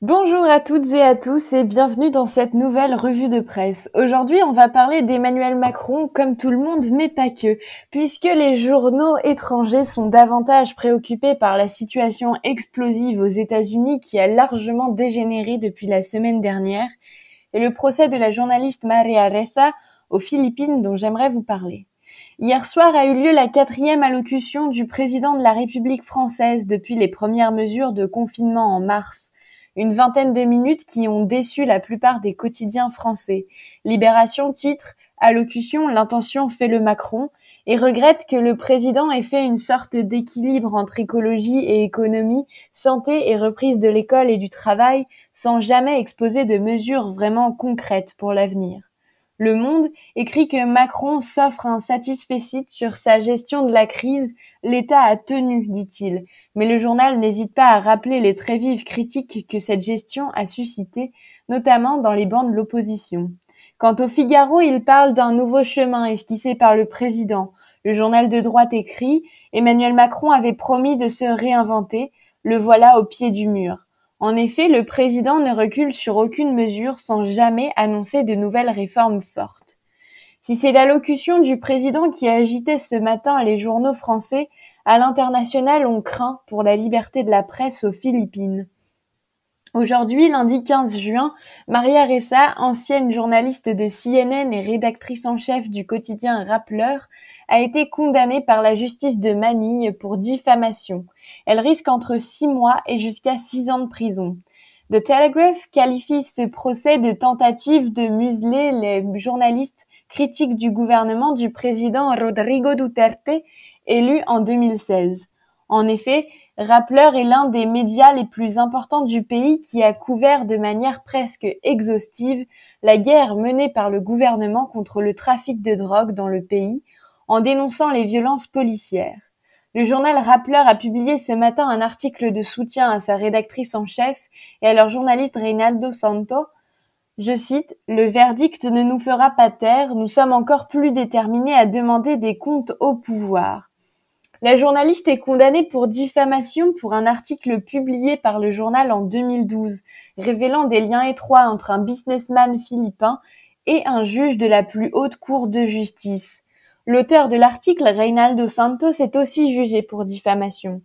Bonjour à toutes et à tous et bienvenue dans cette nouvelle revue de presse. Aujourd'hui, on va parler d'Emmanuel Macron comme tout le monde, mais pas que, puisque les journaux étrangers sont davantage préoccupés par la situation explosive aux États-Unis qui a largement dégénéré depuis la semaine dernière et le procès de la journaliste Maria Ressa aux Philippines dont j'aimerais vous parler. Hier soir a eu lieu la quatrième allocution du président de la République française depuis les premières mesures de confinement en mars. Une vingtaine de minutes qui ont déçu la plupart des quotidiens français. Libération titre Allocution, l'intention fait le Macron et regrette que le président ait fait une sorte d'équilibre entre écologie et économie, santé et reprise de l'école et du travail, sans jamais exposer de mesures vraiment concrètes pour l'avenir. Le Monde écrit que Macron s'offre un satisfecit sur sa gestion de la crise. L'État a tenu, dit-il. Mais le journal n'hésite pas à rappeler les très vives critiques que cette gestion a suscitées, notamment dans les bancs de l'opposition. Quant au Figaro, il parle d'un nouveau chemin esquissé par le président. Le journal de droite écrit Emmanuel Macron avait promis de se réinventer. Le voilà au pied du mur. En effet, le président ne recule sur aucune mesure sans jamais annoncer de nouvelles réformes fortes. Si c'est l'allocution du président qui a agité ce matin les journaux français, à l'international on craint pour la liberté de la presse aux Philippines. Aujourd'hui, lundi 15 juin, Maria Ressa, ancienne journaliste de CNN et rédactrice en chef du quotidien Rappeleur, a été condamnée par la justice de Manille pour diffamation. Elle risque entre six mois et jusqu'à six ans de prison. The Telegraph qualifie ce procès de tentative de museler les journalistes critiques du gouvernement du président Rodrigo Duterte, élu en 2016. En effet, Rappeleur est l'un des médias les plus importants du pays qui a couvert de manière presque exhaustive la guerre menée par le gouvernement contre le trafic de drogue dans le pays, en dénonçant les violences policières. Le journal Rappeleur a publié ce matin un article de soutien à sa rédactrice en chef et à leur journaliste Reynaldo Santo. Je cite, Le verdict ne nous fera pas taire, nous sommes encore plus déterminés à demander des comptes au pouvoir. La journaliste est condamnée pour diffamation pour un article publié par le journal en 2012, révélant des liens étroits entre un businessman philippin et un juge de la plus haute cour de justice. L'auteur de l'article, Reynaldo Santos, est aussi jugé pour diffamation.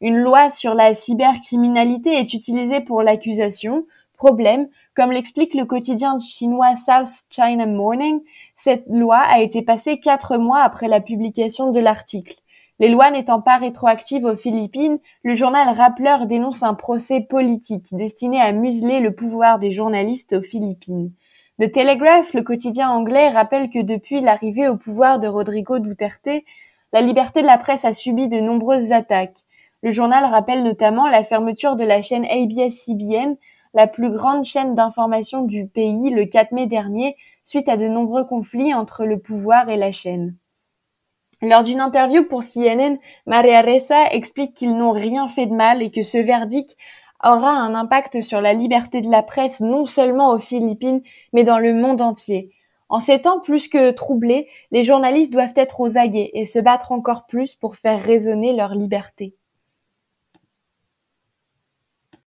Une loi sur la cybercriminalité est utilisée pour l'accusation. Problème, comme l'explique le quotidien chinois South China Morning, cette loi a été passée quatre mois après la publication de l'article. Les lois n'étant pas rétroactives aux Philippines, le journal Rappeleur dénonce un procès politique destiné à museler le pouvoir des journalistes aux Philippines. The Telegraph, le quotidien anglais, rappelle que depuis l'arrivée au pouvoir de Rodrigo Duterte, la liberté de la presse a subi de nombreuses attaques. Le journal rappelle notamment la fermeture de la chaîne ABS-CBN, la plus grande chaîne d'information du pays, le 4 mai dernier, suite à de nombreux conflits entre le pouvoir et la chaîne. Lors d'une interview pour CNN, Maria Ressa explique qu'ils n'ont rien fait de mal et que ce verdict aura un impact sur la liberté de la presse non seulement aux Philippines, mais dans le monde entier. En ces temps plus que troublés, les journalistes doivent être aux aguets et se battre encore plus pour faire résonner leur liberté.